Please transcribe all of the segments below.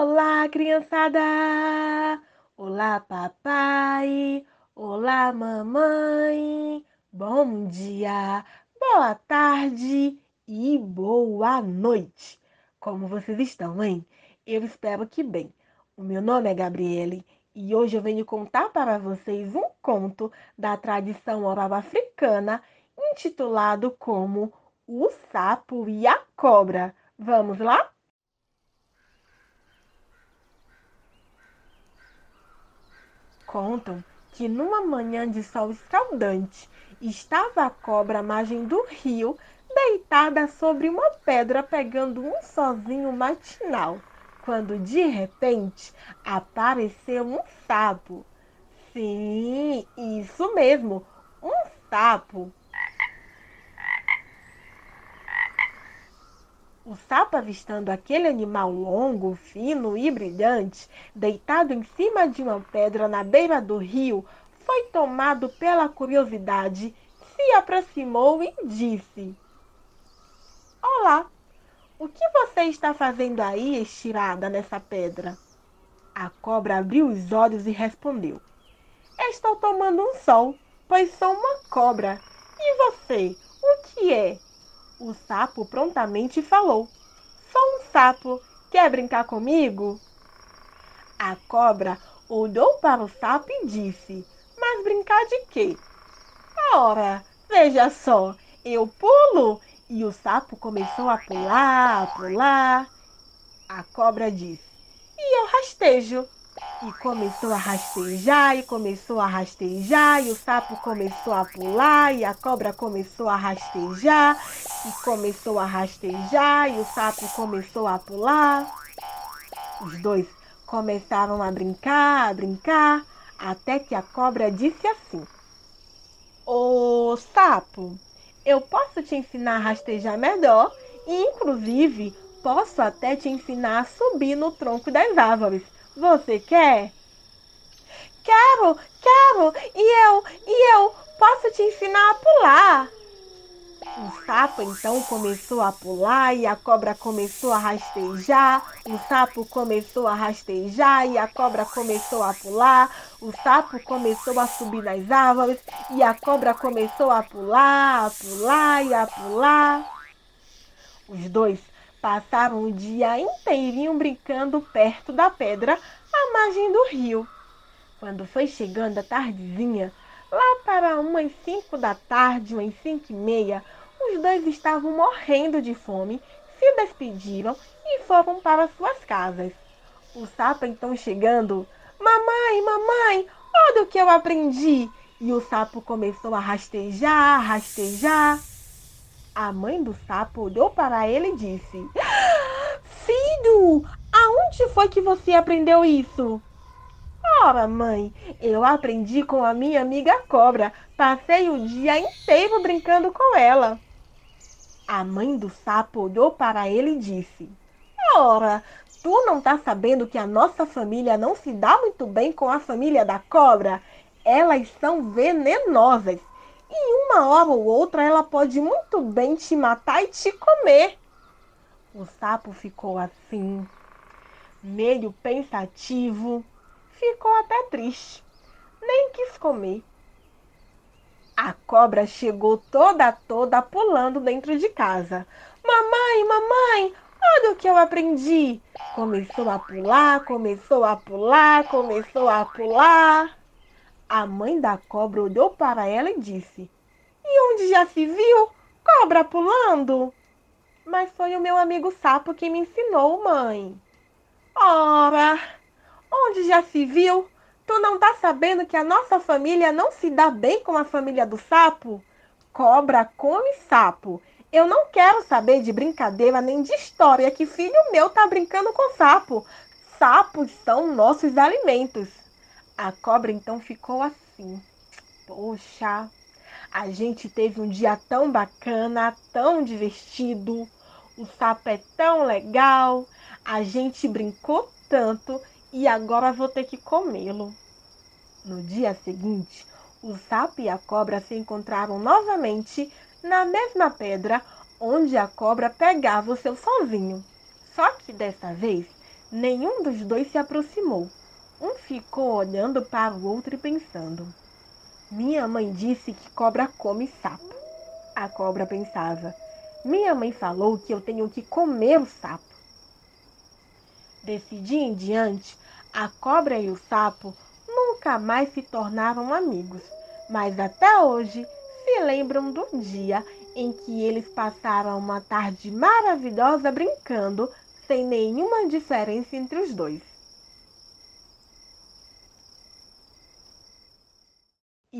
Olá, criançada! Olá, papai! Olá, mamãe! Bom dia, boa tarde e boa noite! Como vocês estão, hein? Eu espero que bem. O meu nome é Gabriele e hoje eu venho contar para vocês um conto da tradição oral africana intitulado como O Sapo e a Cobra. Vamos lá? Contam que numa manhã de sol escaldante estava a cobra à margem do rio, deitada sobre uma pedra pegando um sozinho matinal, quando de repente apareceu um sapo. Sim, isso mesmo, um sapo O sapo, avistando aquele animal longo, fino e brilhante, deitado em cima de uma pedra na beira do rio, foi tomado pela curiosidade, se aproximou e disse: Olá, o que você está fazendo aí estirada nessa pedra? A cobra abriu os olhos e respondeu: Estou tomando um sol, pois sou uma cobra. E você, o que é? O sapo prontamente falou: Sou um sapo, quer brincar comigo? A cobra olhou para o sapo e disse: Mas brincar de quê? Ora, veja só, eu pulo. E o sapo começou a pular, a pular. A cobra disse: E eu rastejo. E começou a rastejar, e começou a rastejar, e o sapo começou a pular, e a cobra começou a rastejar, e começou a rastejar, e o sapo começou a pular. Os dois começaram a brincar, a brincar, até que a cobra disse assim: Ô sapo, eu posso te ensinar a rastejar melhor, e inclusive posso até te ensinar a subir no tronco das árvores. Você quer? Quero, quero. E eu, e eu posso te ensinar a pular. O sapo então começou a pular e a cobra começou a rastejar. O sapo começou a rastejar e a cobra começou a pular. O sapo começou a subir nas árvores e a cobra começou a pular, a pular e a pular. Os dois Passaram o dia inteirinho brincando perto da pedra à margem do rio. Quando foi chegando a tardezinha, lá para umas cinco da tarde, umas cinco e meia, os dois estavam morrendo de fome, se despediram e foram para suas casas. O sapo então chegando, mamãe, mamãe, olha o que eu aprendi. E o sapo começou a rastejar, rastejar. A mãe do sapo olhou para ele e disse: Filho, aonde foi que você aprendeu isso? Ora, mãe, eu aprendi com a minha amiga cobra. Passei o dia inteiro brincando com ela. A mãe do sapo olhou para ele e disse: Ora, tu não tá sabendo que a nossa família não se dá muito bem com a família da cobra? Elas são venenosas uma hora ou outra ela pode muito bem te matar e te comer. O sapo ficou assim, meio pensativo, ficou até triste, nem quis comer. A cobra chegou toda toda pulando dentro de casa. Mamãe, mamãe, olha o que eu aprendi. Começou a pular, começou a pular, começou a pular. A mãe da cobra olhou para ela e disse: onde já se viu cobra pulando? Mas foi o meu amigo sapo que me ensinou, mãe. Ora, onde já se viu? Tu não tá sabendo que a nossa família não se dá bem com a família do sapo? Cobra come sapo. Eu não quero saber de brincadeira nem de história que filho meu tá brincando com sapo. Sapos são nossos alimentos. A cobra então ficou assim. Poxa, a gente teve um dia tão bacana, tão divertido. O sapo é tão legal. A gente brincou tanto e agora vou ter que comê-lo. No dia seguinte, o sapo e a cobra se encontraram novamente na mesma pedra onde a cobra pegava o seu sozinho. Só que dessa vez Nenhum dos dois se aproximou. Um ficou olhando para o outro e pensando. Minha mãe disse que cobra come sapo. A cobra pensava. Minha mãe falou que eu tenho que comer o sapo. Desse dia em diante, a cobra e o sapo nunca mais se tornaram amigos, mas até hoje se lembram do dia em que eles passaram uma tarde maravilhosa brincando sem nenhuma diferença entre os dois.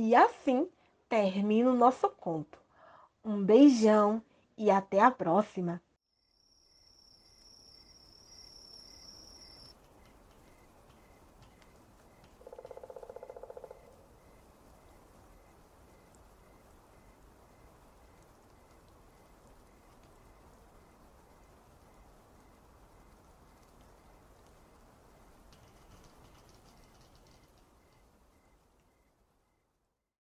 E assim termina o nosso conto. Um beijão e até a próxima!